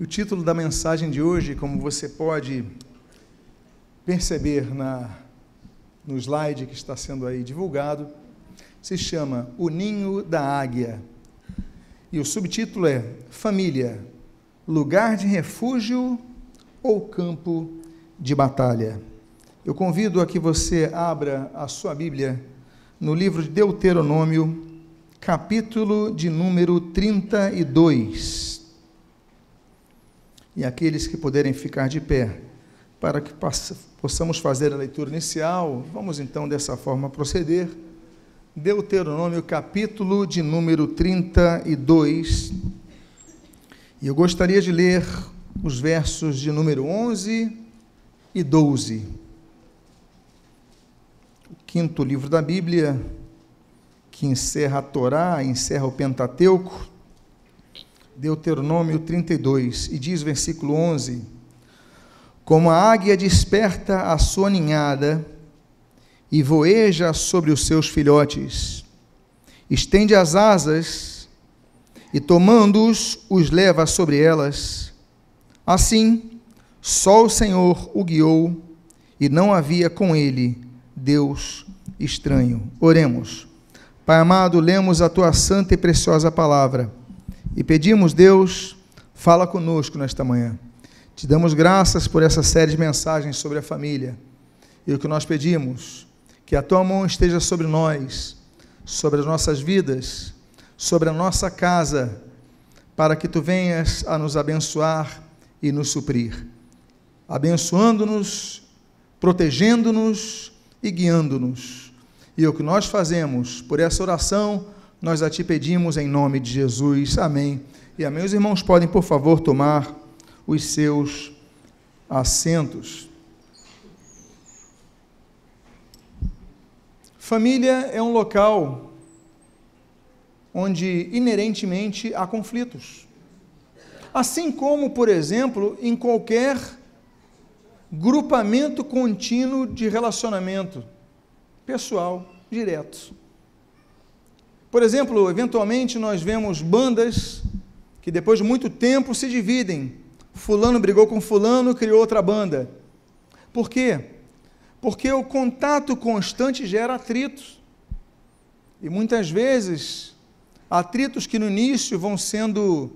E o título da mensagem de hoje, como você pode perceber na, no slide que está sendo aí divulgado, se chama O Ninho da Águia. E o subtítulo é Família, lugar de refúgio ou campo de batalha. Eu convido a que você abra a sua Bíblia no livro de Deuteronômio, capítulo de número 32 e aqueles que puderem ficar de pé, para que possamos fazer a leitura inicial. Vamos então dessa forma proceder. Deuteronômio, capítulo de número 32. E eu gostaria de ler os versos de número 11 e 12. O quinto livro da Bíblia, que encerra a Torá, encerra o Pentateuco Deuteronômio 32, e diz versículo 11: Como a águia desperta a sua ninhada e voeja sobre os seus filhotes, estende as asas e, tomando-os, os leva sobre elas. Assim, só o Senhor o guiou e não havia com ele Deus estranho. Oremos. Pai amado, lemos a tua santa e preciosa palavra e pedimos, Deus, fala conosco nesta manhã. Te damos graças por essa série de mensagens sobre a família. E o que nós pedimos, que a tua mão esteja sobre nós, sobre as nossas vidas, sobre a nossa casa, para que tu venhas a nos abençoar e nos suprir. Abençoando-nos, protegendo-nos e guiando-nos. E o que nós fazemos por essa oração, nós a ti pedimos em nome de Jesus. Amém. E amém. Os irmãos podem, por favor, tomar os seus assentos. Família é um local onde inerentemente há conflitos. Assim como, por exemplo, em qualquer grupamento contínuo de relacionamento pessoal direto. Por exemplo, eventualmente nós vemos bandas que depois de muito tempo se dividem. Fulano brigou com fulano, criou outra banda. Por quê? Porque o contato constante gera atritos. E muitas vezes, atritos que no início vão sendo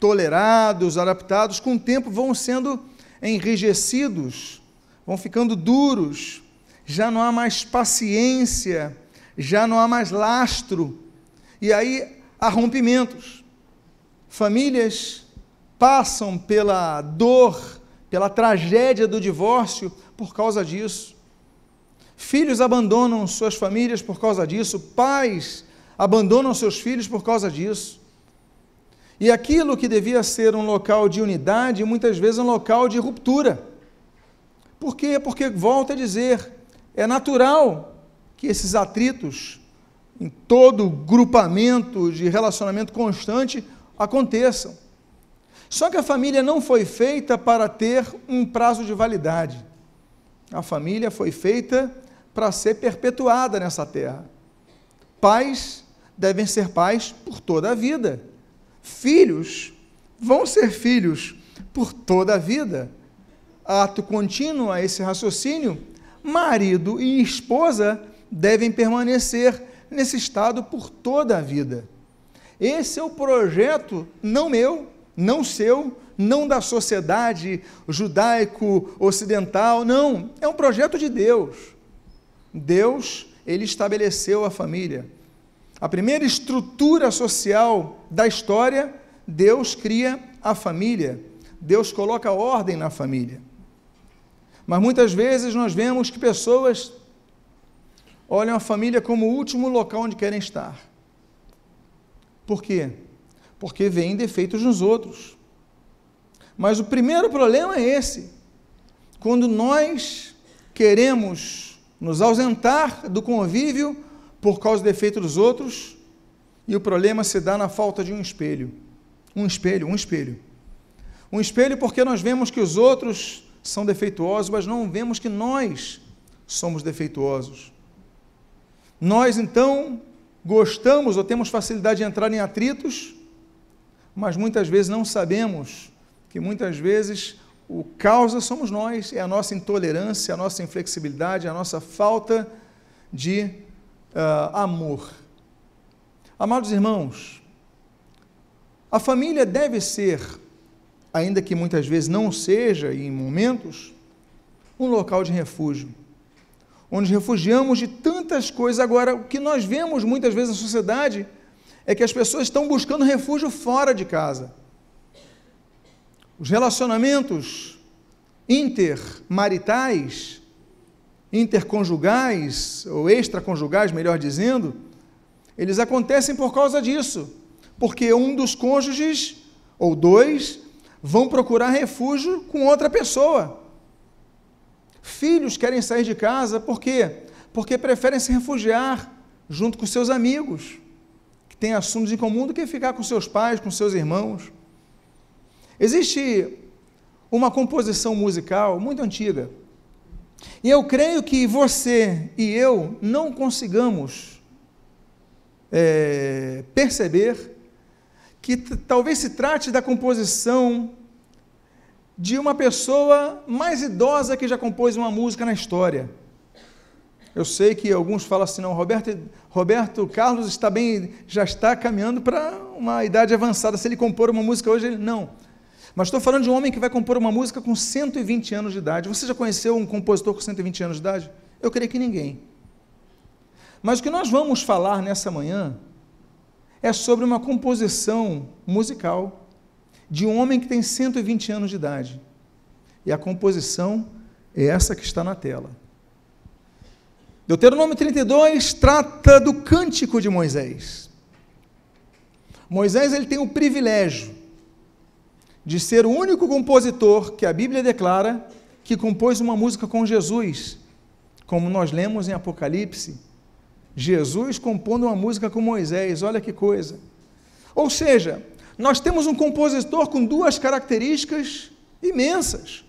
tolerados, adaptados, com o tempo vão sendo enrijecidos, vão ficando duros, já não há mais paciência, já não há mais lastro e aí há rompimentos. Famílias passam pela dor, pela tragédia do divórcio por causa disso. Filhos abandonam suas famílias por causa disso, pais abandonam seus filhos por causa disso. E aquilo que devia ser um local de unidade, muitas vezes é um local de ruptura. Por quê? Porque, volto a dizer, é natural que esses atritos em todo grupamento de relacionamento constante aconteçam. Só que a família não foi feita para ter um prazo de validade. A família foi feita para ser perpetuada nessa terra. Pais devem ser pais por toda a vida. Filhos vão ser filhos por toda a vida. Ato contínuo a esse raciocínio, marido e esposa devem permanecer nesse estado por toda a vida. Esse é o projeto não meu, não seu, não da sociedade judaico-ocidental, não, é um projeto de Deus. Deus, ele estabeleceu a família. A primeira estrutura social da história, Deus cria a família. Deus coloca ordem na família. Mas muitas vezes nós vemos que pessoas olham a família como o último local onde querem estar. Por quê? Porque veem defeitos nos outros. Mas o primeiro problema é esse. Quando nós queremos nos ausentar do convívio por causa do defeito dos outros, e o problema se dá na falta de um espelho. Um espelho, um espelho. Um espelho porque nós vemos que os outros são defeituosos, mas não vemos que nós somos defeituosos. Nós então gostamos ou temos facilidade de entrar em atritos, mas muitas vezes não sabemos que muitas vezes o causa somos nós, é a nossa intolerância, a nossa inflexibilidade, a nossa falta de uh, amor. Amados irmãos, a família deve ser, ainda que muitas vezes não seja, em momentos, um local de refúgio, onde refugiamos de tantas coisas. Agora, o que nós vemos muitas vezes na sociedade é que as pessoas estão buscando refúgio fora de casa. Os relacionamentos intermaritais, interconjugais, ou extraconjugais, melhor dizendo, eles acontecem por causa disso, porque um dos cônjuges, ou dois, vão procurar refúgio com outra pessoa. Filhos querem sair de casa, por quê? Porque preferem se refugiar junto com seus amigos, que têm assuntos em comum, do que ficar com seus pais, com seus irmãos. Existe uma composição musical muito antiga. E eu creio que você e eu não consigamos é, perceber que talvez se trate da composição de uma pessoa mais idosa que já compôs uma música na história. Eu sei que alguns falam assim, não, Roberto, Roberto Carlos está bem, já está caminhando para uma idade avançada. Se ele compor uma música hoje, ele não. Mas estou falando de um homem que vai compor uma música com 120 anos de idade. Você já conheceu um compositor com 120 anos de idade? Eu creio que ninguém. Mas o que nós vamos falar nessa manhã é sobre uma composição musical de um homem que tem 120 anos de idade. E a composição é essa que está na tela. Deuteronômio 32 trata do cântico de Moisés. Moisés ele tem o privilégio de ser o único compositor que a Bíblia declara que compôs uma música com Jesus, como nós lemos em Apocalipse. Jesus compondo uma música com Moisés, olha que coisa. Ou seja, nós temos um compositor com duas características imensas.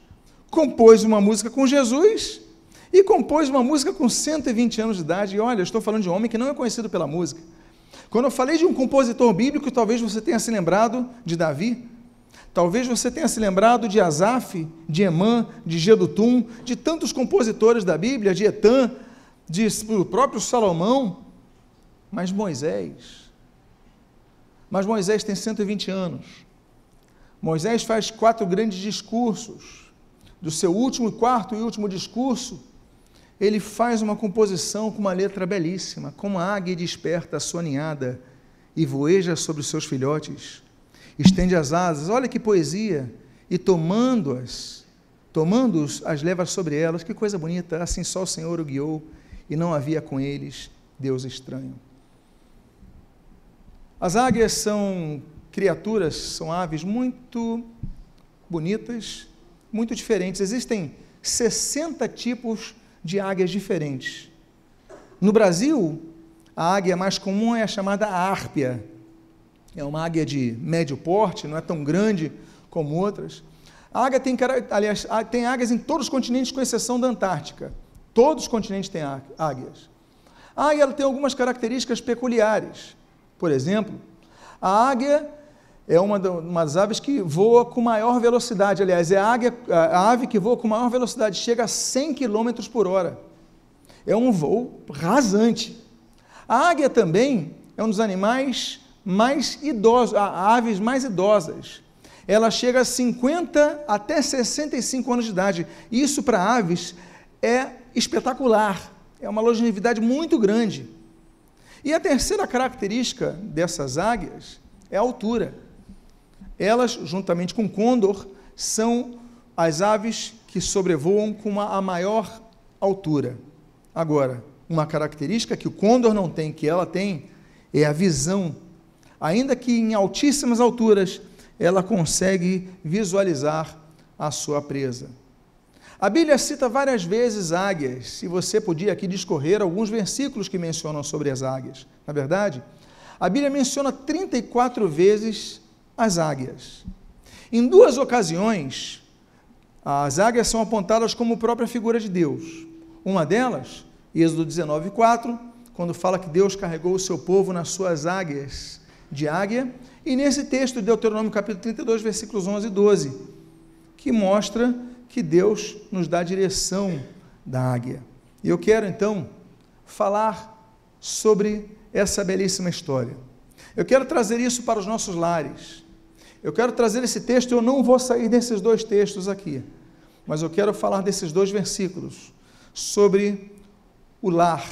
Compôs uma música com Jesus e compôs uma música com 120 anos de idade. E olha, estou falando de um homem que não é conhecido pela música. Quando eu falei de um compositor bíblico, talvez você tenha se lembrado de Davi. Talvez você tenha se lembrado de Asaf, de Emã, de Gedutum, de tantos compositores da Bíblia, de Etan, de o próprio Salomão, mas Moisés. Mas Moisés tem 120 anos. Moisés faz quatro grandes discursos. Do seu último, quarto e último discurso, ele faz uma composição com uma letra belíssima, como a águia desperta a sua ninhada e voeja sobre os seus filhotes estende as asas, olha que poesia, e tomando-as, tomando-os, as leva sobre elas, que coisa bonita, assim só o Senhor o guiou, e não havia com eles Deus estranho. As águias são criaturas, são aves muito bonitas, muito diferentes. Existem 60 tipos de águias diferentes. No Brasil, a águia mais comum é a chamada árpia, é uma águia de médio porte, não é tão grande como outras. A águia tem, aliás, tem águias em todos os continentes, com exceção da Antártica. Todos os continentes têm águias. A águia tem algumas características peculiares. Por exemplo, a águia é uma, das aves que voa com maior velocidade. Aliás, é a, águia, a ave que voa com maior velocidade, chega a 100 km por hora. É um voo rasante. A águia também é um dos animais mais idosos, aves mais idosas. Ela chega a 50 até 65 anos de idade. Isso para aves é espetacular, é uma longevidade muito grande. E a terceira característica dessas águias é a altura. Elas, juntamente com o côndor, são as aves que sobrevoam com a maior altura. Agora, uma característica que o côndor não tem, que ela tem, é a visão ainda que em altíssimas alturas, ela consegue visualizar a sua presa. A Bíblia cita várias vezes águias, se você podia aqui discorrer alguns versículos que mencionam sobre as águias. Na verdade, a Bíblia menciona 34 vezes as águias. Em duas ocasiões, as águias são apontadas como própria figura de Deus. Uma delas, Êxodo 19, 4, quando fala que Deus carregou o seu povo nas suas águias de águia, e nesse texto de Deuteronômio capítulo 32, versículos 11 e 12, que mostra que Deus nos dá a direção da águia. E eu quero então falar sobre essa belíssima história. Eu quero trazer isso para os nossos lares. Eu quero trazer esse texto, eu não vou sair desses dois textos aqui, mas eu quero falar desses dois versículos sobre o lar.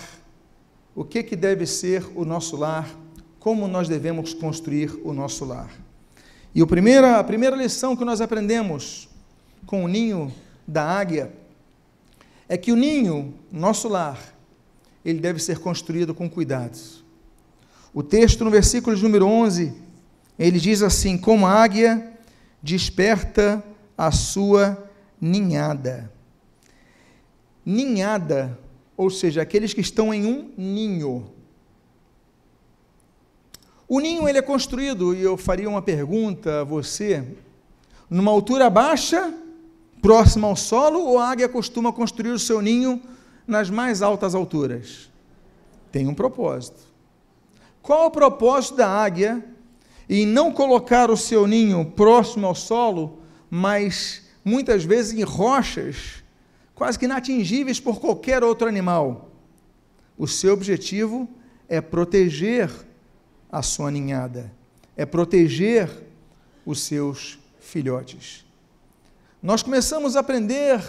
O que que deve ser o nosso lar? Como nós devemos construir o nosso lar? E a primeira, a primeira lição que nós aprendemos com o ninho da águia é que o ninho, nosso lar, ele deve ser construído com cuidado. O texto no versículo de número 11, ele diz assim: Como a águia desperta a sua ninhada. Ninhada, ou seja, aqueles que estão em um ninho. O ninho ele é construído, e eu faria uma pergunta a você, numa altura baixa, próxima ao solo, ou a águia costuma construir o seu ninho nas mais altas alturas? Tem um propósito. Qual o propósito da águia em não colocar o seu ninho próximo ao solo, mas muitas vezes em rochas, quase que inatingíveis por qualquer outro animal? O seu objetivo é proteger a sua ninhada, é proteger os seus filhotes. Nós começamos a aprender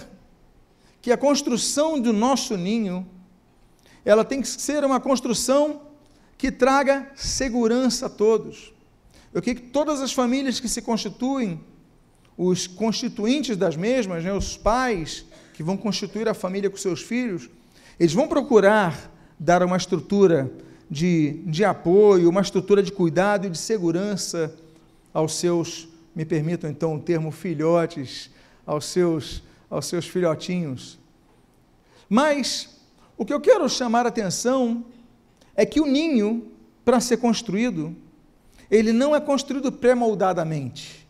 que a construção do nosso ninho, ela tem que ser uma construção que traga segurança a todos. Eu quero que todas as famílias que se constituem, os constituintes das mesmas, né, os pais que vão constituir a família com seus filhos, eles vão procurar dar uma estrutura de, de apoio, uma estrutura de cuidado e de segurança aos seus, me permitam então o termo filhotes, aos seus, aos seus filhotinhos. Mas o que eu quero chamar a atenção é que o ninho, para ser construído, ele não é construído pré-moldadamente.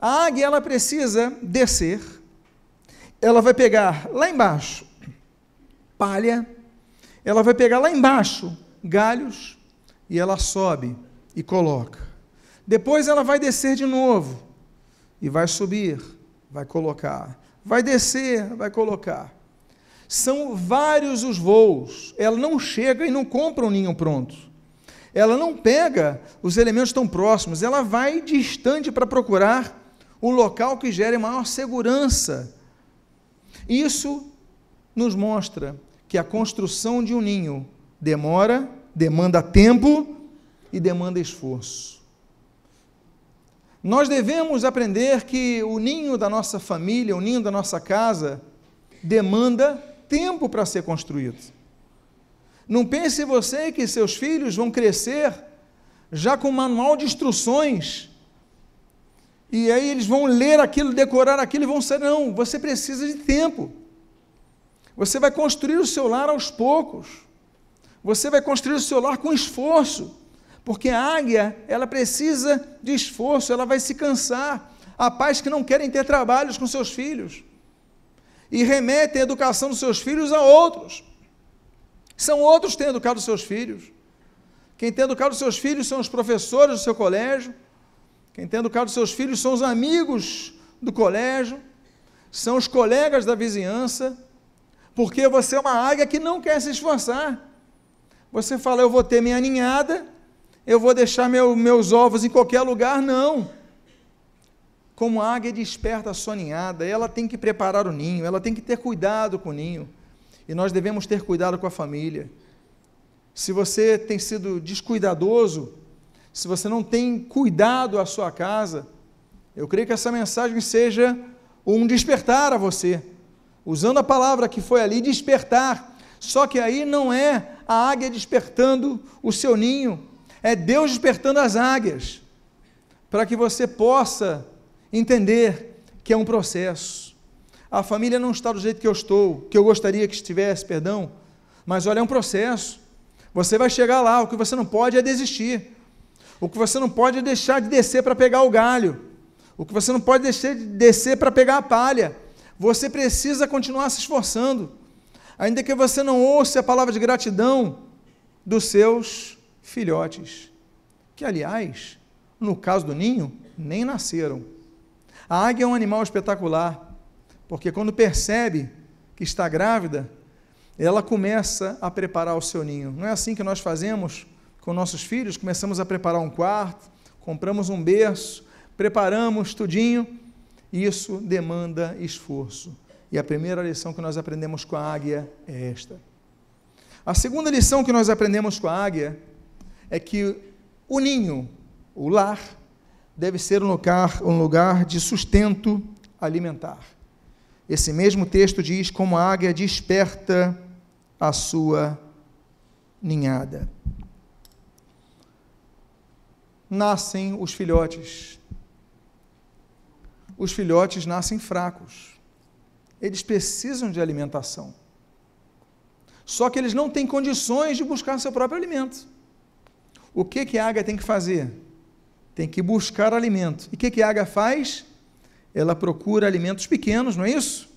A águia ela precisa descer, ela vai pegar lá embaixo palha, ela vai pegar lá embaixo galhos e ela sobe e coloca. Depois ela vai descer de novo e vai subir, vai colocar. Vai descer, vai colocar. São vários os voos. Ela não chega e não compra um ninho pronto. Ela não pega os elementos tão próximos, ela vai distante para procurar o local que gere maior segurança. Isso nos mostra que a construção de um ninho demora, demanda tempo e demanda esforço. Nós devemos aprender que o ninho da nossa família, o ninho da nossa casa, demanda tempo para ser construído. Não pense você que seus filhos vão crescer já com um manual de instruções. E aí eles vão ler aquilo, decorar aquilo e vão ser. Não, você precisa de tempo. Você vai construir o seu lar aos poucos. Você vai construir o seu lar com esforço, porque a águia, ela precisa de esforço, ela vai se cansar. Há pais que não querem ter trabalhos com seus filhos e remetem a educação dos seus filhos a outros. São outros que têm educado seus filhos. Quem tem educado seus filhos são os professores do seu colégio. Quem tem educado seus filhos são os amigos do colégio, são os colegas da vizinhança, porque você é uma águia que não quer se esforçar. Você fala, eu vou ter minha ninhada, eu vou deixar meu, meus ovos em qualquer lugar. Não. Como a águia desperta a sua ninhada, ela tem que preparar o ninho, ela tem que ter cuidado com o ninho. E nós devemos ter cuidado com a família. Se você tem sido descuidadoso, se você não tem cuidado a sua casa, eu creio que essa mensagem seja um despertar a você. Usando a palavra que foi ali, despertar. Só que aí não é a águia despertando o seu ninho, é Deus despertando as águias, para que você possa entender que é um processo. A família não está do jeito que eu estou, que eu gostaria que estivesse, perdão, mas olha, é um processo. Você vai chegar lá, o que você não pode é desistir. O que você não pode é deixar de descer para pegar o galho. O que você não pode deixar de descer para pegar a palha. Você precisa continuar se esforçando ainda que você não ouça a palavra de gratidão dos seus filhotes, que, aliás, no caso do ninho, nem nasceram. A águia é um animal espetacular, porque quando percebe que está grávida, ela começa a preparar o seu ninho. Não é assim que nós fazemos com nossos filhos? Começamos a preparar um quarto, compramos um berço, preparamos tudinho. Isso demanda esforço. E a primeira lição que nós aprendemos com a águia é esta. A segunda lição que nós aprendemos com a águia é que o ninho, o lar, deve ser um lugar, um lugar de sustento alimentar. Esse mesmo texto diz como a águia desperta a sua ninhada. Nascem os filhotes. Os filhotes nascem fracos. Eles precisam de alimentação. Só que eles não têm condições de buscar seu próprio alimento. O que, que a águia tem que fazer? Tem que buscar alimento. E o que, que a águia faz? Ela procura alimentos pequenos, não é isso?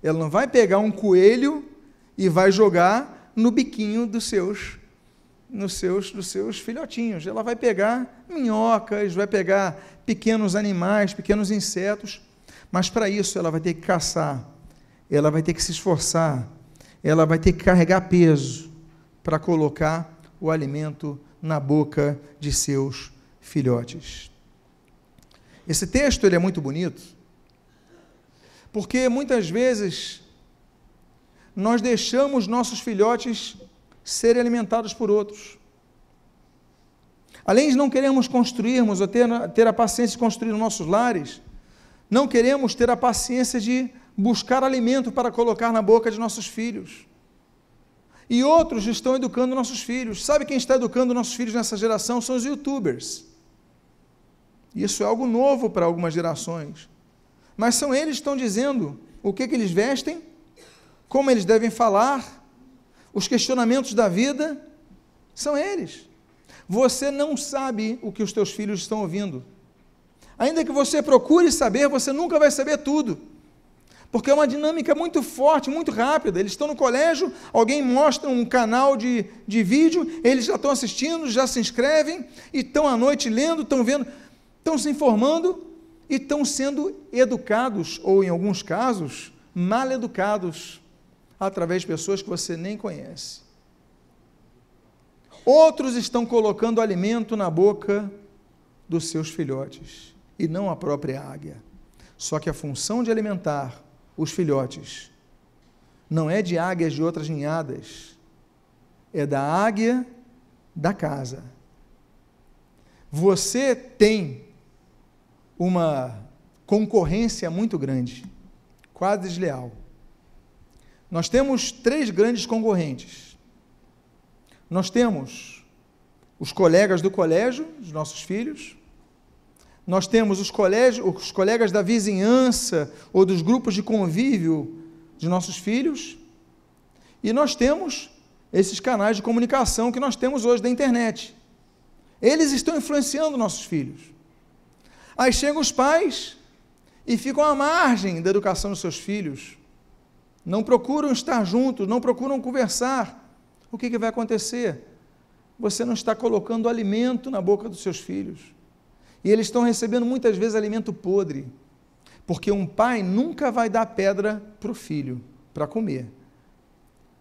Ela não vai pegar um coelho e vai jogar no biquinho dos seus nos seus dos seus filhotinhos. Ela vai pegar minhocas, vai pegar pequenos animais, pequenos insetos, mas para isso ela vai ter que caçar. Ela vai ter que se esforçar. Ela vai ter que carregar peso para colocar o alimento na boca de seus filhotes. Esse texto ele é muito bonito, porque muitas vezes nós deixamos nossos filhotes serem alimentados por outros. Além de não queremos construirmos ou ter, ter a paciência de construir nossos lares, não queremos ter a paciência de buscar alimento para colocar na boca de nossos filhos. E outros estão educando nossos filhos. Sabe quem está educando nossos filhos nessa geração? São os youtubers. Isso é algo novo para algumas gerações. Mas são eles que estão dizendo o que, que eles vestem, como eles devem falar, os questionamentos da vida, são eles. Você não sabe o que os teus filhos estão ouvindo. Ainda que você procure saber, você nunca vai saber tudo. Porque é uma dinâmica muito forte, muito rápida. Eles estão no colégio, alguém mostra um canal de, de vídeo, eles já estão assistindo, já se inscrevem, e estão à noite lendo, estão vendo, estão se informando e estão sendo educados, ou em alguns casos, mal educados através de pessoas que você nem conhece. Outros estão colocando alimento na boca dos seus filhotes e não a própria águia. Só que a função de alimentar os filhotes não é de águias de outras ninhadas, é da águia da casa. Você tem uma concorrência muito grande, quase desleal. Nós temos três grandes concorrentes. Nós temos os colegas do colégio, os nossos filhos. Nós temos os, os colegas da vizinhança ou dos grupos de convívio de nossos filhos. E nós temos esses canais de comunicação que nós temos hoje da internet. Eles estão influenciando nossos filhos. Aí chegam os pais e ficam à margem da educação dos seus filhos não procuram estar juntos, não procuram conversar, o que, que vai acontecer? Você não está colocando alimento na boca dos seus filhos. E eles estão recebendo muitas vezes alimento podre, porque um pai nunca vai dar pedra para o filho para comer.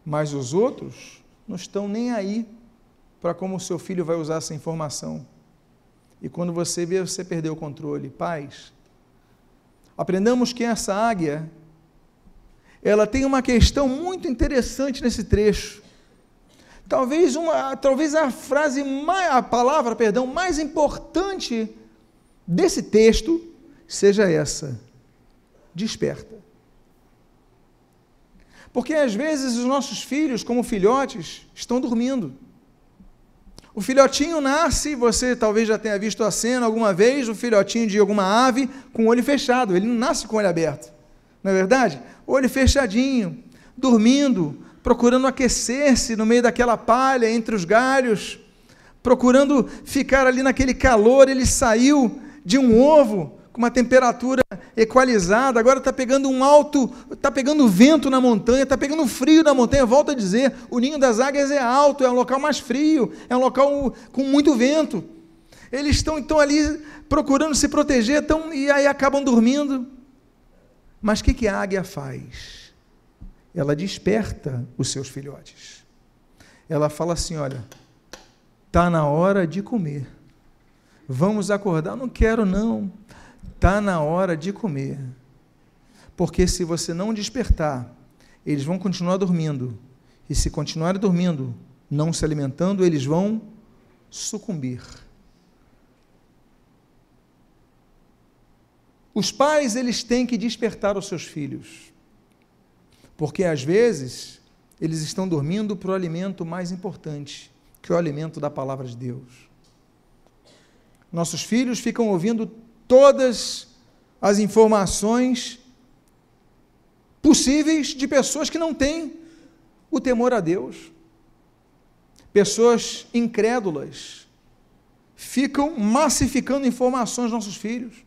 Mas os outros não estão nem aí para como o seu filho vai usar essa informação. E quando você vê, você perdeu o controle. Pais, aprendamos que essa águia ela tem uma questão muito interessante nesse trecho. Talvez, uma, talvez a frase, a palavra, perdão, mais importante desse texto seja essa: desperta. Porque às vezes os nossos filhos, como filhotes, estão dormindo. O filhotinho nasce, você talvez já tenha visto a cena alguma vez, o filhotinho de alguma ave com o olho fechado, ele não nasce com o olho aberto. Não é verdade? olho fechadinho, dormindo, procurando aquecer-se no meio daquela palha entre os galhos, procurando ficar ali naquele calor. Ele saiu de um ovo com uma temperatura equalizada, agora está pegando um alto, está pegando vento na montanha, está pegando frio na montanha. Volto a dizer, o ninho das águias é alto, é um local mais frio, é um local com muito vento. Eles estão então ali procurando se proteger e aí acabam dormindo. Mas o que, que a águia faz? Ela desperta os seus filhotes. Ela fala assim: olha, está na hora de comer. Vamos acordar? Não quero, não. Está na hora de comer. Porque se você não despertar, eles vão continuar dormindo. E se continuarem dormindo, não se alimentando, eles vão sucumbir. Os pais, eles têm que despertar os seus filhos. Porque às vezes eles estão dormindo para o alimento mais importante, que é o alimento da palavra de Deus. Nossos filhos ficam ouvindo todas as informações possíveis de pessoas que não têm o temor a Deus. Pessoas incrédulas ficam massificando informações aos nossos filhos.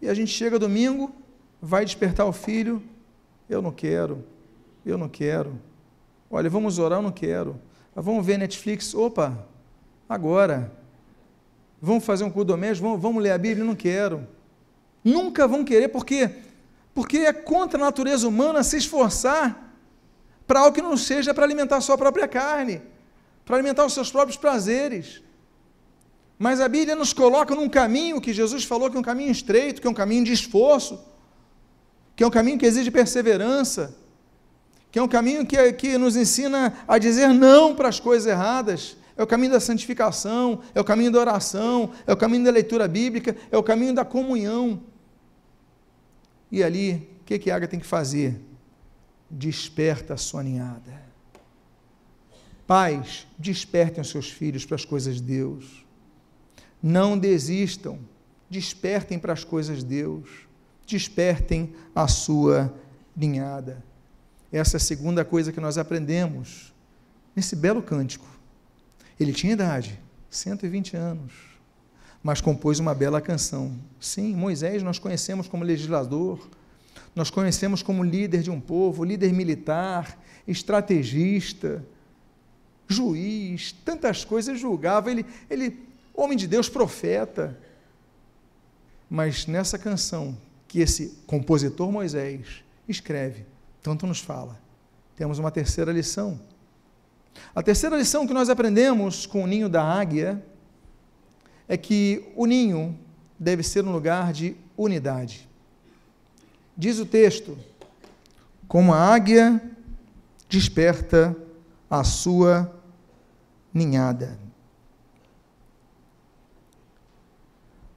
E a gente chega domingo, vai despertar o filho, eu não quero, eu não quero. Olha, vamos orar, eu não quero. Vamos ver Netflix, opa, agora. Vamos fazer um culto doméstico, vamos, vamos ler a Bíblia, não quero. Nunca vão querer, porque porque é contra a natureza humana se esforçar para algo que não seja para alimentar a sua própria carne, para alimentar os seus próprios prazeres. Mas a Bíblia nos coloca num caminho que Jesus falou que é um caminho estreito, que é um caminho de esforço, que é um caminho que exige perseverança, que é um caminho que, que nos ensina a dizer não para as coisas erradas. É o caminho da santificação, é o caminho da oração, é o caminho da leitura bíblica, é o caminho da comunhão. E ali, o que, que a águia tem que fazer? Desperta a sua ninhada. Pais, despertem os seus filhos para as coisas de Deus. Não desistam, despertem para as coisas de Deus. Despertem a sua ninhada. Essa é a segunda coisa que nós aprendemos nesse belo cântico. Ele tinha idade, 120 anos mas compôs uma bela canção. Sim, Moisés nós conhecemos como legislador, nós conhecemos como líder de um povo, líder militar, estrategista, juiz, tantas coisas julgava, ele, ele homem de Deus, profeta. Mas nessa canção que esse compositor Moisés escreve, tanto nos fala, temos uma terceira lição. A terceira lição que nós aprendemos com o ninho da águia é que o ninho deve ser um lugar de unidade. Diz o texto: como a águia desperta a sua ninhada.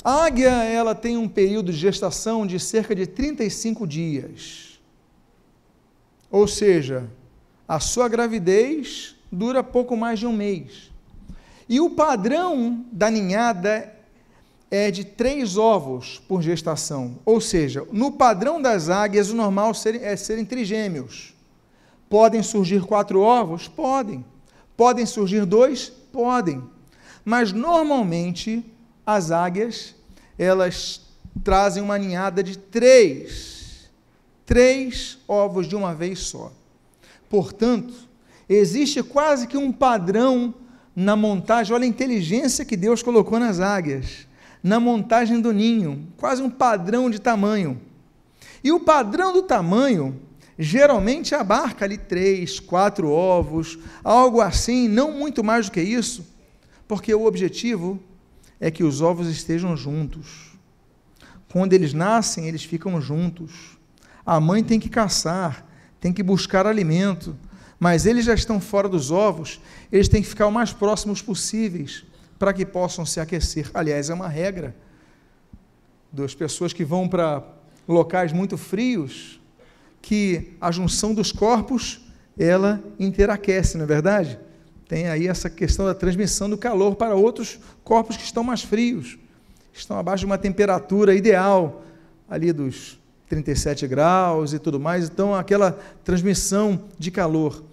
A águia, ela tem um período de gestação de cerca de 35 dias. Ou seja, a sua gravidez dura pouco mais de um mês. E o padrão da ninhada é de três ovos por gestação. Ou seja, no padrão das águias, o normal é serem trigêmeos. Podem surgir quatro ovos? Podem. Podem surgir dois? Podem. Mas normalmente as águias elas trazem uma ninhada de três. Três ovos de uma vez só. Portanto, existe quase que um padrão na montagem, olha a inteligência que Deus colocou nas águias, na montagem do ninho, quase um padrão de tamanho. E o padrão do tamanho geralmente abarca ali três, quatro ovos, algo assim, não muito mais do que isso, porque o objetivo é que os ovos estejam juntos. Quando eles nascem, eles ficam juntos. A mãe tem que caçar, tem que buscar alimento mas eles já estão fora dos ovos, eles têm que ficar o mais próximos possíveis para que possam se aquecer. Aliás, é uma regra das pessoas que vão para locais muito frios, que a junção dos corpos ela interaquece, não é verdade? Tem aí essa questão da transmissão do calor para outros corpos que estão mais frios, estão abaixo de uma temperatura ideal, ali dos 37 graus e tudo mais, então aquela transmissão de calor.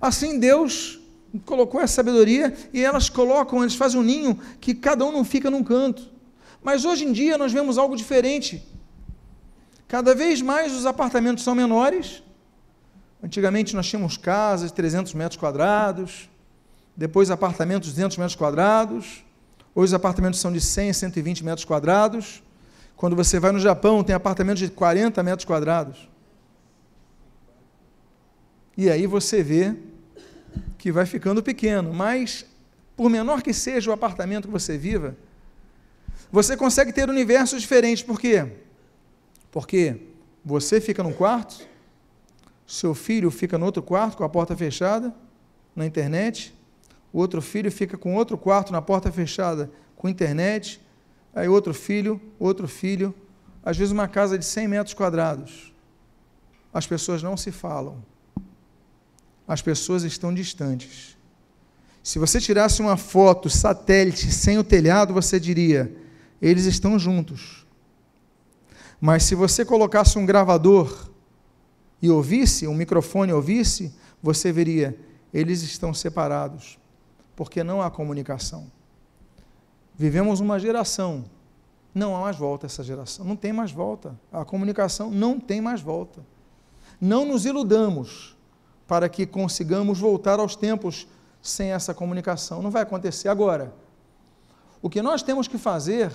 Assim Deus colocou essa sabedoria e elas colocam, eles fazem um ninho que cada um não fica num canto. Mas hoje em dia nós vemos algo diferente. Cada vez mais os apartamentos são menores. Antigamente nós tínhamos casas de 300 metros quadrados, depois apartamentos de 200 metros quadrados. Hoje os apartamentos são de 100 a 120 metros quadrados. Quando você vai no Japão, tem apartamentos de 40 metros quadrados. E aí você vê que vai ficando pequeno, mas por menor que seja o apartamento que você viva, você consegue ter universos diferentes. Por quê? Porque você fica num quarto, seu filho fica no outro quarto com a porta fechada, na internet, o outro filho fica com outro quarto na porta fechada com internet, aí outro filho, outro filho, às vezes uma casa de 100 metros quadrados. As pessoas não se falam. As pessoas estão distantes. Se você tirasse uma foto satélite sem o telhado, você diria: eles estão juntos. Mas se você colocasse um gravador e ouvisse, um microfone ouvisse, você veria: eles estão separados, porque não há comunicação. Vivemos uma geração, não há mais volta essa geração, não tem mais volta. A comunicação não tem mais volta. Não nos iludamos para que consigamos voltar aos tempos sem essa comunicação. Não vai acontecer agora. O que nós temos que fazer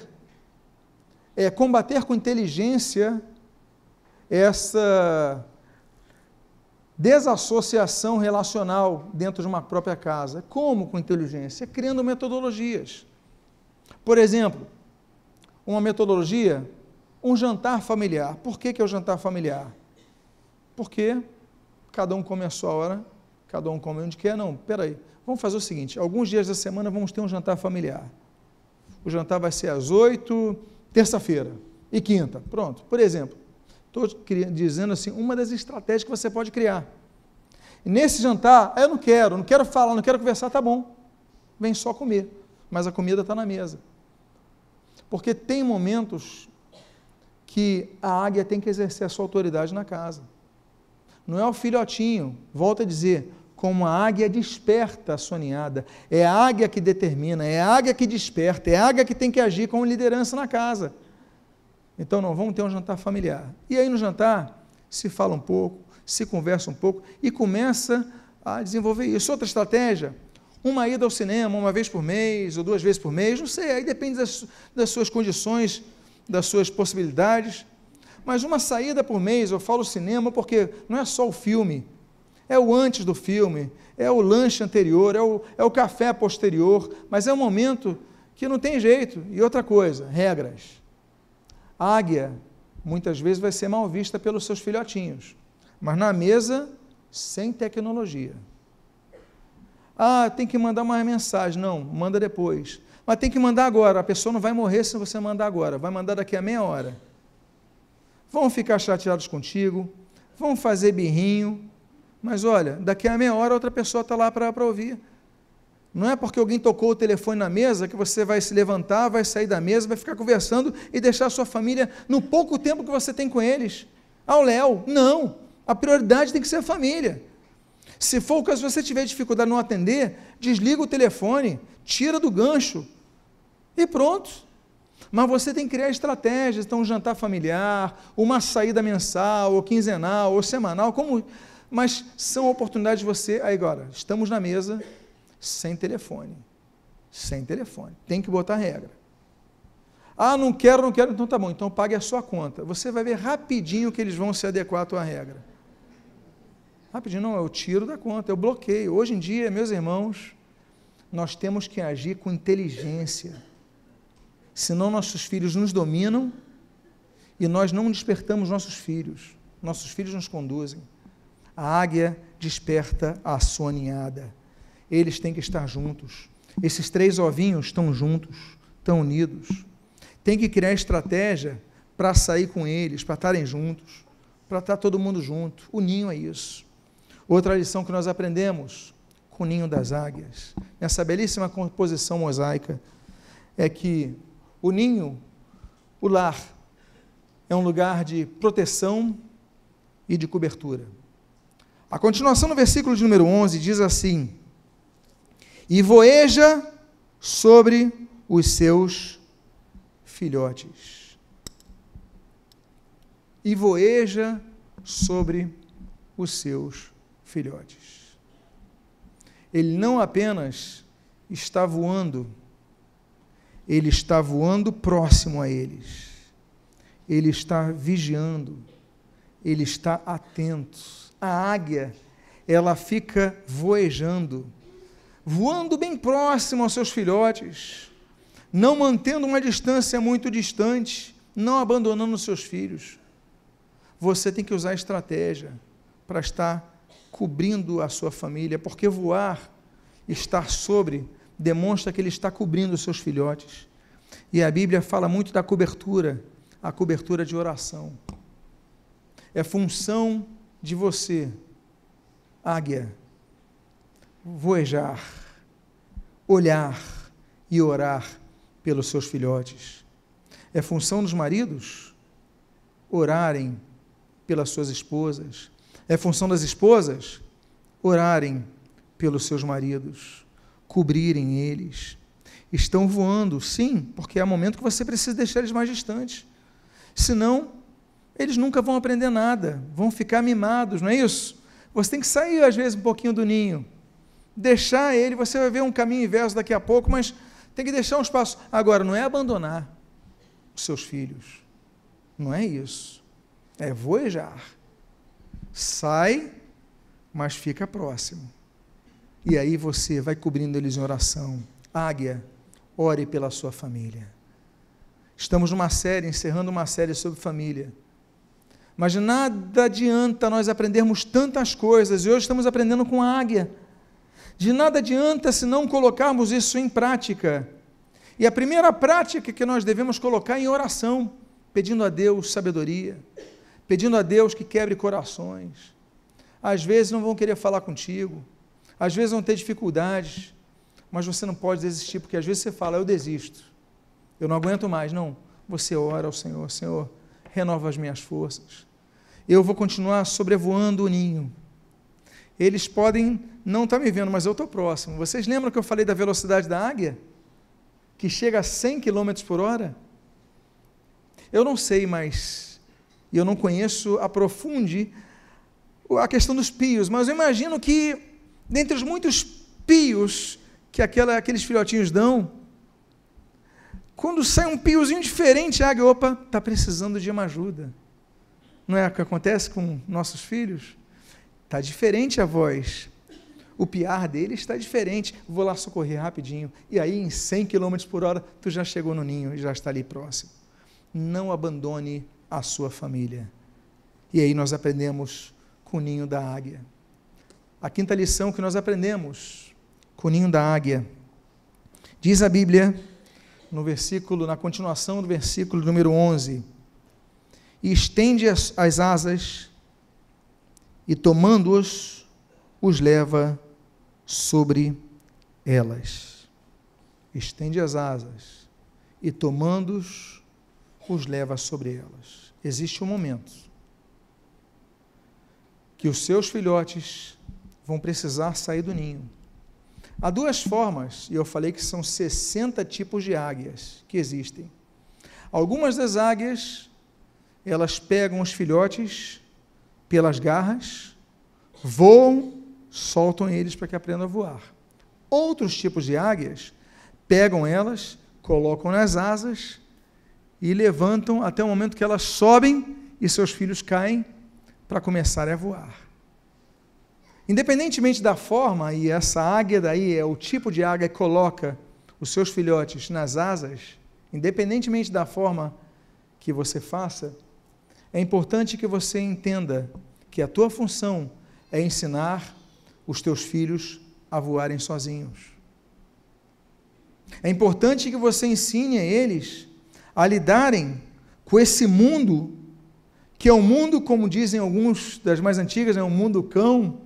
é combater com inteligência essa desassociação relacional dentro de uma própria casa. Como com inteligência? Criando metodologias. Por exemplo, uma metodologia, um jantar familiar. Por que, que é o jantar familiar? Porque cada um come a sua hora, cada um come onde quer. Não, peraí, vamos fazer o seguinte: alguns dias da semana vamos ter um jantar familiar. O jantar vai ser às oito, terça-feira e quinta. Pronto, por exemplo. Estou dizendo assim, uma das estratégias que você pode criar. Nesse jantar, eu não quero, não quero falar, não quero conversar, tá bom. Vem só comer. Mas a comida está na mesa. Porque tem momentos que a águia tem que exercer a sua autoridade na casa. Não é o filhotinho, volta a dizer, como a águia desperta a sua ninhada. É a águia que determina, é a águia que desperta, é a águia que tem que agir como liderança na casa. Então não vamos ter um jantar familiar. E aí no jantar se fala um pouco, se conversa um pouco e começa a desenvolver isso. Outra estratégia, uma ida ao cinema uma vez por mês ou duas vezes por mês, não sei, aí depende das, das suas condições, das suas possibilidades. Mas uma saída por mês, eu falo cinema porque não é só o filme, é o antes do filme, é o lanche anterior, é o, é o café posterior, mas é um momento que não tem jeito. E outra coisa, regras águia muitas vezes vai ser mal vista pelos seus filhotinhos, mas na mesa, sem tecnologia. Ah, tem que mandar uma mensagem. Não, manda depois. Mas tem que mandar agora. A pessoa não vai morrer se você mandar agora. Vai mandar daqui a meia hora. Vão ficar chateados contigo, vão fazer birrinho, mas olha, daqui a meia hora outra pessoa está lá para ouvir. Não é porque alguém tocou o telefone na mesa que você vai se levantar, vai sair da mesa, vai ficar conversando e deixar a sua família no pouco tempo que você tem com eles. Ao léu. Não. A prioridade tem que ser a família. Se for o caso, se você tiver dificuldade de não atender, desliga o telefone, tira do gancho e pronto. Mas você tem que criar estratégias, então um jantar familiar, uma saída mensal, ou quinzenal, ou semanal, como mas são oportunidades de você. Aí agora, estamos na mesa, sem telefone. Sem telefone. Tem que botar regra. Ah, não quero, não quero, então tá bom, então pague a sua conta. Você vai ver rapidinho que eles vão se adequar à tua regra. Rapidinho, não, eu tiro da conta, eu bloqueio. Hoje em dia, meus irmãos, nós temos que agir com inteligência. Senão nossos filhos nos dominam e nós não despertamos nossos filhos. Nossos filhos nos conduzem. A águia desperta a sua ninhada eles têm que estar juntos. Esses três ovinhos estão juntos, estão unidos. Tem que criar estratégia para sair com eles, para estarem juntos, para estar todo mundo junto. O ninho é isso. Outra lição que nós aprendemos com o ninho das águias, nessa belíssima composição mosaica, é que o ninho, o lar, é um lugar de proteção e de cobertura. A continuação no versículo de número 11 diz assim: e voeja sobre os seus filhotes. E voeja sobre os seus filhotes. Ele não apenas está voando, ele está voando próximo a eles, ele está vigiando, ele está atento. A águia, ela fica voejando, voando bem próximo aos seus filhotes, não mantendo uma distância muito distante, não abandonando os seus filhos. Você tem que usar estratégia para estar cobrindo a sua família, porque voar, estar sobre, demonstra que ele está cobrindo os seus filhotes. E a Bíblia fala muito da cobertura, a cobertura de oração. É função de você, águia, voejar, olhar e orar pelos seus filhotes. É função dos maridos orarem pelas suas esposas. É função das esposas orarem pelos seus maridos, cobrirem eles. Estão voando, sim, porque é o momento que você precisa deixar eles mais distantes. Senão, eles nunca vão aprender nada, vão ficar mimados, não é isso? Você tem que sair, às vezes, um pouquinho do ninho, deixar ele, você vai ver um caminho inverso daqui a pouco, mas tem que deixar um espaço. Agora, não é abandonar os seus filhos, não é isso. É voejar. Sai, mas fica próximo. E aí você vai cobrindo eles em oração. Águia, ore pela sua família. Estamos numa série, encerrando uma série sobre família. Mas nada adianta nós aprendermos tantas coisas, e hoje estamos aprendendo com a águia. De nada adianta se não colocarmos isso em prática. E a primeira prática que nós devemos colocar é em oração, pedindo a Deus sabedoria, pedindo a Deus que quebre corações. Às vezes não vão querer falar contigo, às vezes vão ter dificuldades, mas você não pode desistir, porque às vezes você fala, eu desisto, eu não aguento mais. Não, você ora ao Senhor, Senhor, renova as minhas forças. Eu vou continuar sobrevoando o ninho. Eles podem não estar tá me vendo, mas eu estou próximo. Vocês lembram que eu falei da velocidade da águia? Que chega a 100 km por hora? Eu não sei, mas eu não conheço a profunde a questão dos pios, mas eu imagino que dentre os muitos pios que aquela, aqueles filhotinhos dão, quando sai um piozinho diferente, a águia, opa, está precisando de uma ajuda. Não é o que acontece com nossos filhos? Está diferente a voz. O piar dele está diferente. Vou lá socorrer rapidinho. E aí, em 100 km por hora, tu já chegou no ninho e já está ali próximo. Não abandone a sua família. E aí nós aprendemos com o ninho da águia. A quinta lição que nós aprendemos com o ninho da águia. Diz a Bíblia, no versículo, na continuação do versículo número 11: E estende as, as asas, e tomando-os, os leva sobre elas. Estende as asas, e tomando-os, os leva sobre elas. Existe um momento que os seus filhotes vão precisar sair do ninho. Há duas formas, e eu falei que são 60 tipos de águias que existem. Algumas das águias, elas pegam os filhotes pelas garras, voam, soltam eles para que aprendam a voar. Outros tipos de águias pegam elas, colocam nas asas e levantam até o momento que elas sobem e seus filhos caem para começarem a voar. Independentemente da forma, e essa águia daí é o tipo de águia que coloca os seus filhotes nas asas, independentemente da forma que você faça, é importante que você entenda que a tua função é ensinar os teus filhos a voarem sozinhos. É importante que você ensine a eles a lidarem com esse mundo, que é um mundo, como dizem alguns das mais antigas, é um mundo cão,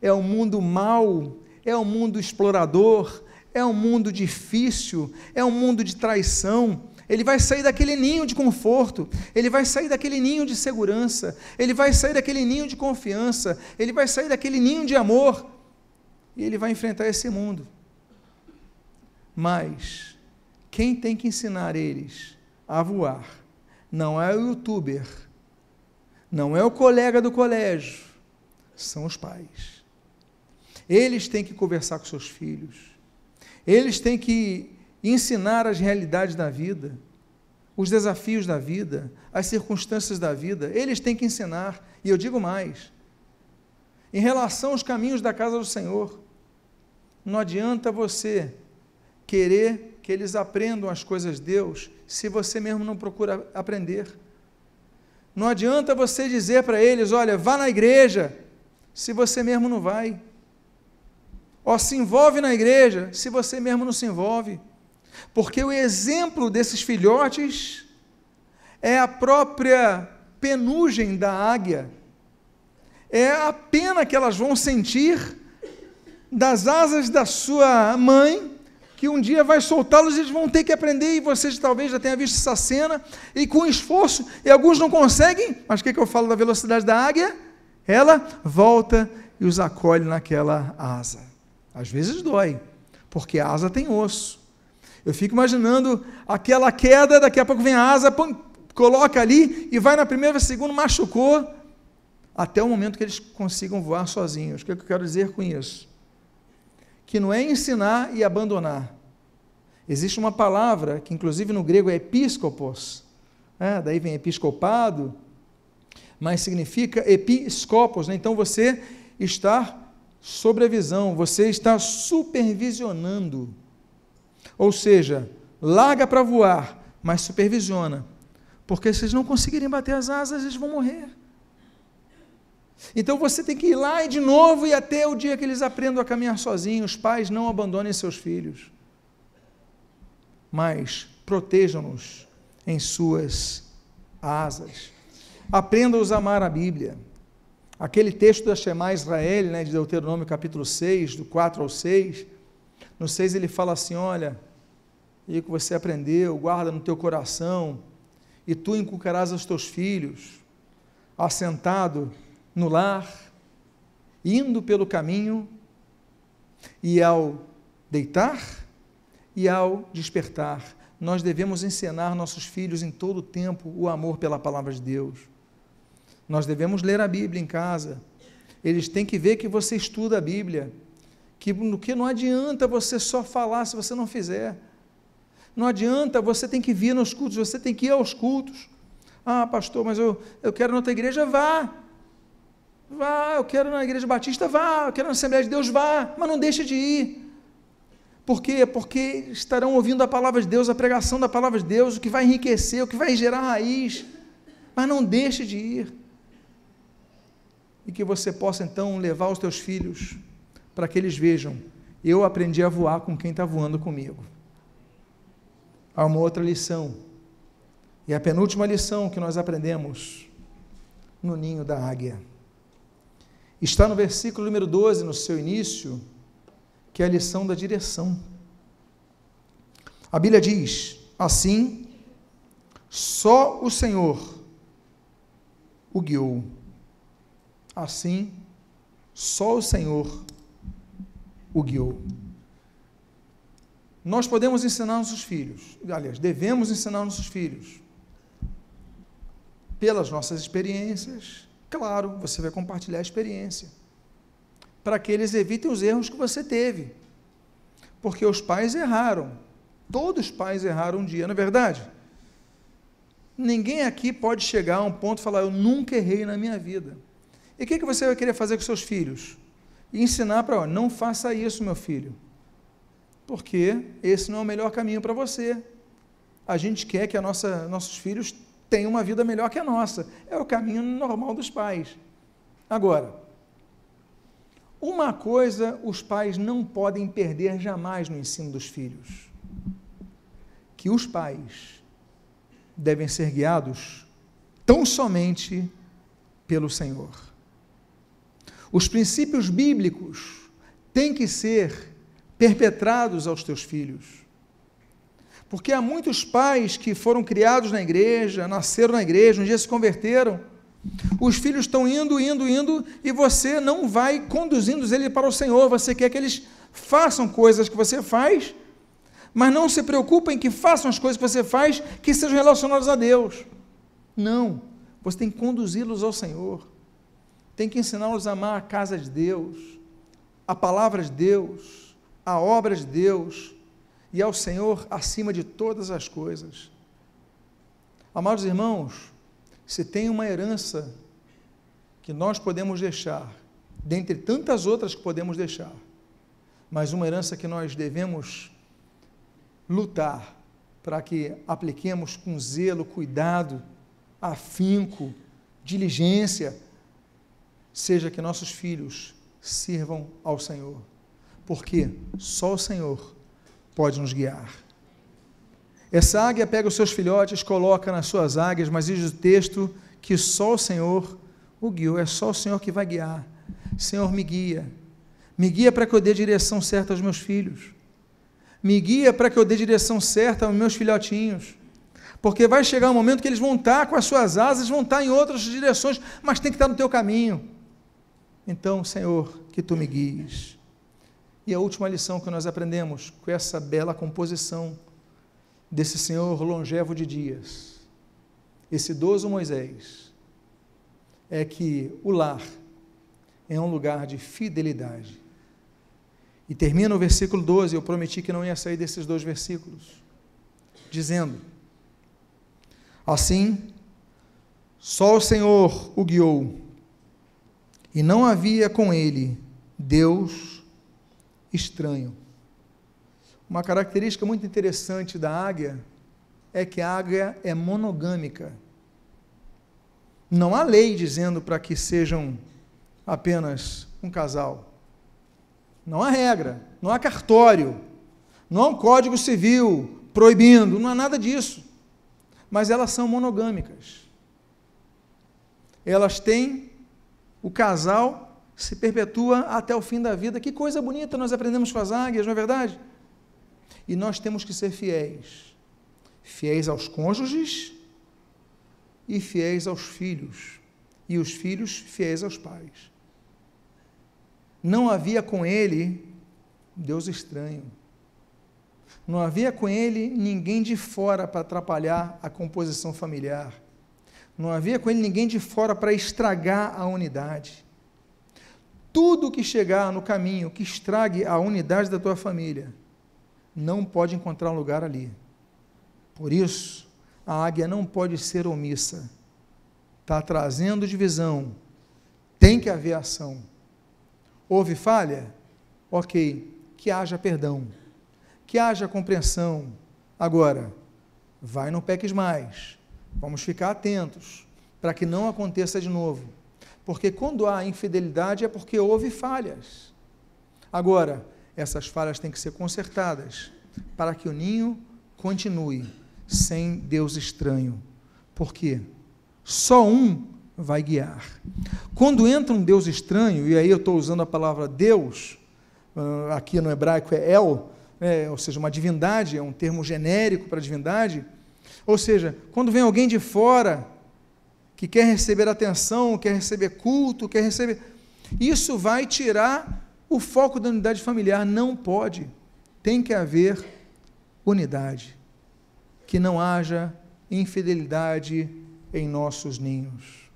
é um mundo mau, é um mundo explorador, é um mundo difícil, é um mundo de traição. Ele vai sair daquele ninho de conforto, ele vai sair daquele ninho de segurança, ele vai sair daquele ninho de confiança, ele vai sair daquele ninho de amor e ele vai enfrentar esse mundo. Mas quem tem que ensinar eles a voar não é o youtuber, não é o colega do colégio, são os pais. Eles têm que conversar com seus filhos. Eles têm que ensinar as realidades da vida, os desafios da vida, as circunstâncias da vida. Eles têm que ensinar. E eu digo mais: em relação aos caminhos da casa do Senhor, não adianta você querer que eles aprendam as coisas de Deus se você mesmo não procura aprender. Não adianta você dizer para eles: olha, vá na igreja, se você mesmo não vai. Ó, se envolve na igreja, se você mesmo não se envolve. Porque o exemplo desses filhotes é a própria penugem da águia, é a pena que elas vão sentir das asas da sua mãe que um dia vai soltá-los e eles vão ter que aprender, e vocês talvez já tenham visto essa cena, e com esforço, e alguns não conseguem, mas o que, que eu falo da velocidade da águia? Ela volta e os acolhe naquela asa. Às vezes dói, porque a asa tem osso. Eu fico imaginando aquela queda, daqui a pouco vem a asa, coloca ali e vai na primeira, segunda, machucou, até o momento que eles consigam voar sozinhos. O que, eu quero dizer com isso? que não é ensinar e abandonar. Existe uma palavra que, inclusive no grego, é episcopos, é, daí vem episcopado, mas significa episcopos, né? então você está sobre a visão, você está supervisionando. Ou seja, larga para voar, mas supervisiona. Porque se eles não conseguirem bater as asas, eles vão morrer. Então você tem que ir lá e de novo e até o dia que eles aprendam a caminhar sozinhos. Pais, não abandonem seus filhos, mas protejam-nos em suas asas. Aprenda-os a amar a Bíblia. Aquele texto da Shema Israel, né, de Deuteronômio capítulo 6, do 4 ao 6, no 6 ele fala assim: olha, e que você aprendeu, guarda no teu coração, e tu inculcarás aos teus filhos, assentado no lar, indo pelo caminho, e ao deitar e ao despertar, nós devemos ensinar nossos filhos em todo o tempo o amor pela palavra de Deus. Nós devemos ler a Bíblia em casa. Eles têm que ver que você estuda a Bíblia. Que, que não adianta você só falar se você não fizer. Não adianta, você tem que vir nos cultos, você tem que ir aos cultos. Ah, pastor, mas eu, eu quero na outra igreja, vá. Vá, eu quero na igreja batista, vá, eu quero na Assembleia de Deus, vá, mas não deixe de ir. Por quê? Porque estarão ouvindo a palavra de Deus, a pregação da palavra de Deus, o que vai enriquecer, o que vai gerar raiz. Mas não deixe de ir. E que você possa então levar os teus filhos para que eles vejam. Eu aprendi a voar com quem está voando comigo. Há uma outra lição. E a penúltima lição que nós aprendemos no ninho da águia está no versículo número 12, no seu início, que é a lição da direção. A Bíblia diz: assim, só o Senhor o guiou. Assim, só o Senhor o guiou. Nós podemos ensinar nossos filhos, aliás, devemos ensinar nossos filhos, pelas nossas experiências, Claro, você vai compartilhar a experiência. Para que eles evitem os erros que você teve. Porque os pais erraram. Todos os pais erraram um dia, não é verdade? Ninguém aqui pode chegar a um ponto e falar: Eu nunca errei na minha vida. E o que, que você vai querer fazer com seus filhos? E ensinar para, não faça isso, meu filho. Porque esse não é o melhor caminho para você. A gente quer que nossa, nossos filhos tem uma vida melhor que a nossa. É o caminho normal dos pais. Agora, uma coisa os pais não podem perder jamais no ensino dos filhos: que os pais devem ser guiados tão somente pelo Senhor. Os princípios bíblicos têm que ser perpetrados aos teus filhos. Porque há muitos pais que foram criados na igreja, nasceram na igreja, um dia se converteram. Os filhos estão indo, indo, indo, e você não vai conduzindo eles para o Senhor. Você quer que eles façam coisas que você faz, mas não se preocupa em que façam as coisas que você faz que sejam relacionadas a Deus. Não. Você tem que conduzi-los ao Senhor. Tem que ensiná-los a amar a casa de Deus, a palavra de Deus, a obra de Deus e ao Senhor acima de todas as coisas. Amados irmãos, se tem uma herança que nós podemos deixar, dentre tantas outras que podemos deixar, mas uma herança que nós devemos lutar para que apliquemos com zelo, cuidado, afinco, diligência, seja que nossos filhos sirvam ao Senhor, porque só o Senhor pode nos guiar. Essa águia pega os seus filhotes, coloca nas suas águias, mas diz o texto que só o Senhor o guiou, é só o Senhor que vai guiar. Senhor, me guia. Me guia para que eu dê direção certa aos meus filhos. Me guia para que eu dê direção certa aos meus filhotinhos. Porque vai chegar um momento que eles vão estar com as suas asas, vão estar em outras direções, mas tem que estar no teu caminho. Então, Senhor, que tu me guies. E a última lição que nós aprendemos com essa bela composição desse Senhor longevo de dias, esse idoso Moisés, é que o lar é um lugar de fidelidade. E termina o versículo 12, eu prometi que não ia sair desses dois versículos, dizendo: Assim, só o Senhor o guiou, e não havia com ele Deus estranho. Uma característica muito interessante da águia é que a águia é monogâmica. Não há lei dizendo para que sejam apenas um casal. Não há regra, não há cartório, não há um código civil proibindo, não há nada disso. Mas elas são monogâmicas. Elas têm o casal se perpetua até o fim da vida. Que coisa bonita nós aprendemos com as águias, não é verdade? E nós temos que ser fiéis. Fiéis aos cônjuges e fiéis aos filhos. E os filhos fiéis aos pais. Não havia com ele Deus estranho. Não havia com ele ninguém de fora para atrapalhar a composição familiar. Não havia com ele ninguém de fora para estragar a unidade. Tudo que chegar no caminho que estrague a unidade da tua família, não pode encontrar lugar ali. Por isso, a águia não pode ser omissa. Está trazendo divisão. Tem que haver ação. Houve falha? Ok. Que haja perdão. Que haja compreensão. Agora, vai não peques mais. Vamos ficar atentos para que não aconteça de novo. Porque quando há infidelidade é porque houve falhas. Agora, essas falhas têm que ser consertadas para que o ninho continue sem Deus estranho. Por quê? Só um vai guiar. Quando entra um Deus estranho, e aí eu estou usando a palavra Deus, ah, aqui no hebraico é El, é, ou seja, uma divindade, é um termo genérico para divindade. Ou seja, quando vem alguém de fora que quer receber atenção, quer receber culto, quer receber. Isso vai tirar o foco da unidade familiar não pode. Tem que haver unidade. Que não haja infidelidade em nossos ninhos.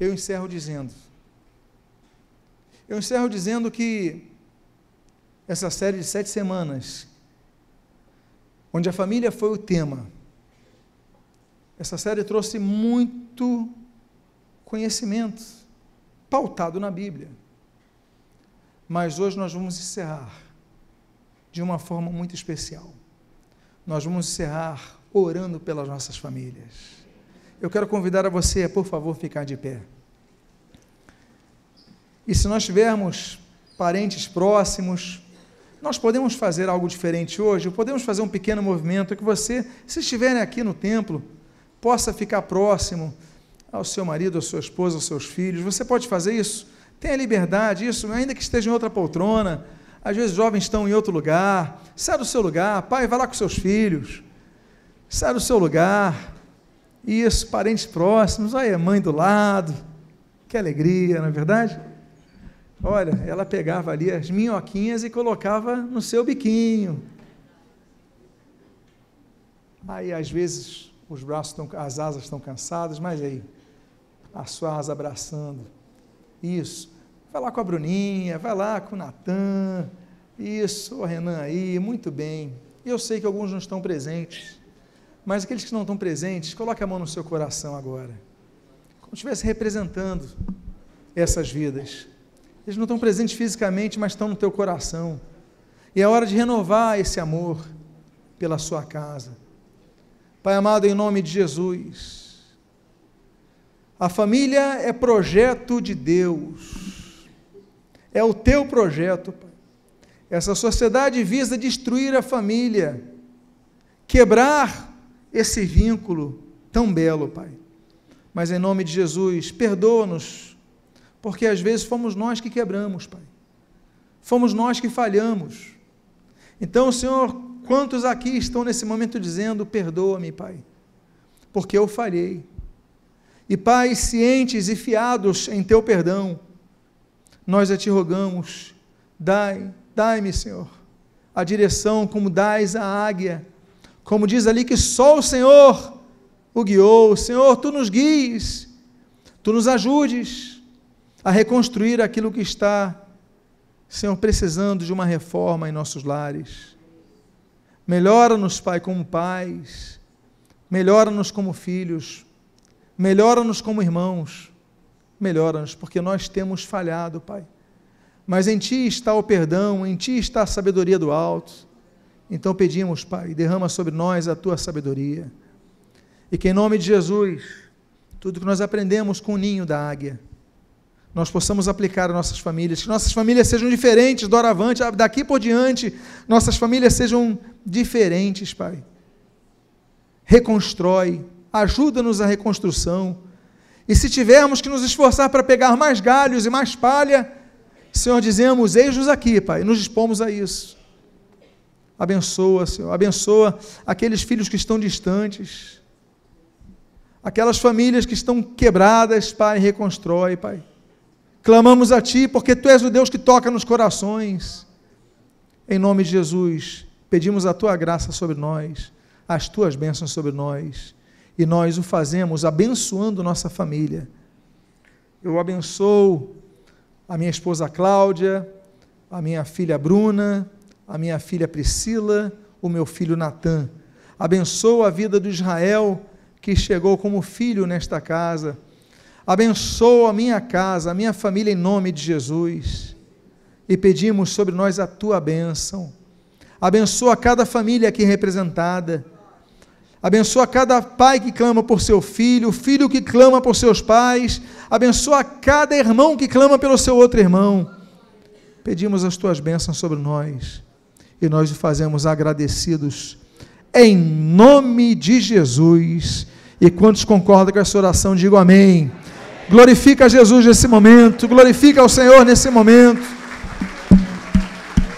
Eu encerro dizendo. Eu encerro dizendo que essa série de sete semanas, onde a família foi o tema, essa série trouxe muito conhecimento, pautado na Bíblia. Mas hoje nós vamos encerrar de uma forma muito especial. Nós vamos encerrar orando pelas nossas famílias. Eu quero convidar a você, por favor, ficar de pé. E se nós tivermos parentes próximos, nós podemos fazer algo diferente hoje, podemos fazer um pequeno movimento que você, se estiverem aqui no templo, possa ficar próximo ao seu marido, à sua esposa, aos seus filhos. Você pode fazer isso? Tenha liberdade, isso, ainda que esteja em outra poltrona. Às vezes jovens estão em outro lugar. Sai do seu lugar, pai, vai lá com seus filhos. Sai do seu lugar. Isso, parentes próximos, aí a mãe do lado. Que alegria, não é verdade? Olha, ela pegava ali as minhoquinhas e colocava no seu biquinho. Aí às vezes os braços estão, as asas estão cansadas, mas aí, a sua asa abraçando isso. Vai lá com a Bruninha, vai lá com o Natan. Isso, o Renan aí, muito bem. Eu sei que alguns não estão presentes, mas aqueles que não estão presentes, coloque a mão no seu coração agora, como se estivesse representando essas vidas. Eles não estão presentes fisicamente, mas estão no teu coração. E é hora de renovar esse amor pela sua casa. Pai amado, em nome de Jesus, a família é projeto de Deus, é o teu projeto, Pai. Essa sociedade visa destruir a família, quebrar esse vínculo tão belo, Pai. Mas em nome de Jesus, perdoa-nos, porque às vezes fomos nós que quebramos, Pai. Fomos nós que falhamos. Então, Senhor, quantos aqui estão nesse momento dizendo: perdoa-me, Pai, porque eu falhei. E, Pai, cientes e fiados em Teu perdão, nós a Te rogamos, dai Dai-me, Senhor, a direção como dais a águia, como diz ali que só o Senhor o guiou. Senhor, tu nos guies, tu nos ajudes a reconstruir aquilo que está, Senhor, precisando de uma reforma em nossos lares. Melhora-nos, Pai, como pais, melhora-nos como filhos, melhora-nos como irmãos, melhora-nos, porque nós temos falhado, Pai. Mas em Ti está o perdão, em Ti está a sabedoria do alto. Então pedimos, Pai, derrama sobre nós a Tua sabedoria. E que em nome de Jesus, tudo que nós aprendemos com o ninho da águia, nós possamos aplicar às nossas famílias, que nossas famílias sejam diferentes do Aravante, daqui por diante, nossas famílias sejam diferentes, Pai. Reconstrói, ajuda-nos a reconstrução. E se tivermos que nos esforçar para pegar mais galhos e mais palha, Senhor, dizemos: eis-nos aqui, Pai, nos dispomos a isso. Abençoa, Senhor, abençoa aqueles filhos que estão distantes, aquelas famílias que estão quebradas, Pai, reconstrói, Pai. Clamamos a Ti, porque Tu és o Deus que toca nos corações. Em nome de Jesus, pedimos a Tua graça sobre nós, as Tuas bênçãos sobre nós, e nós o fazemos abençoando nossa família. Eu abençoo a minha esposa Cláudia, a minha filha Bruna, a minha filha Priscila, o meu filho Natã. Abençoa a vida do Israel que chegou como filho nesta casa. Abençoa a minha casa, a minha família em nome de Jesus. E pedimos sobre nós a tua bênção. Abençoa cada família aqui representada Abençoa cada pai que clama por seu filho, filho que clama por seus pais. Abençoa cada irmão que clama pelo seu outro irmão. Pedimos as tuas bênçãos sobre nós e nós o fazemos agradecidos em nome de Jesus. E quantos concordam com essa oração, digam amém. Glorifica Jesus nesse momento, glorifica o Senhor nesse momento.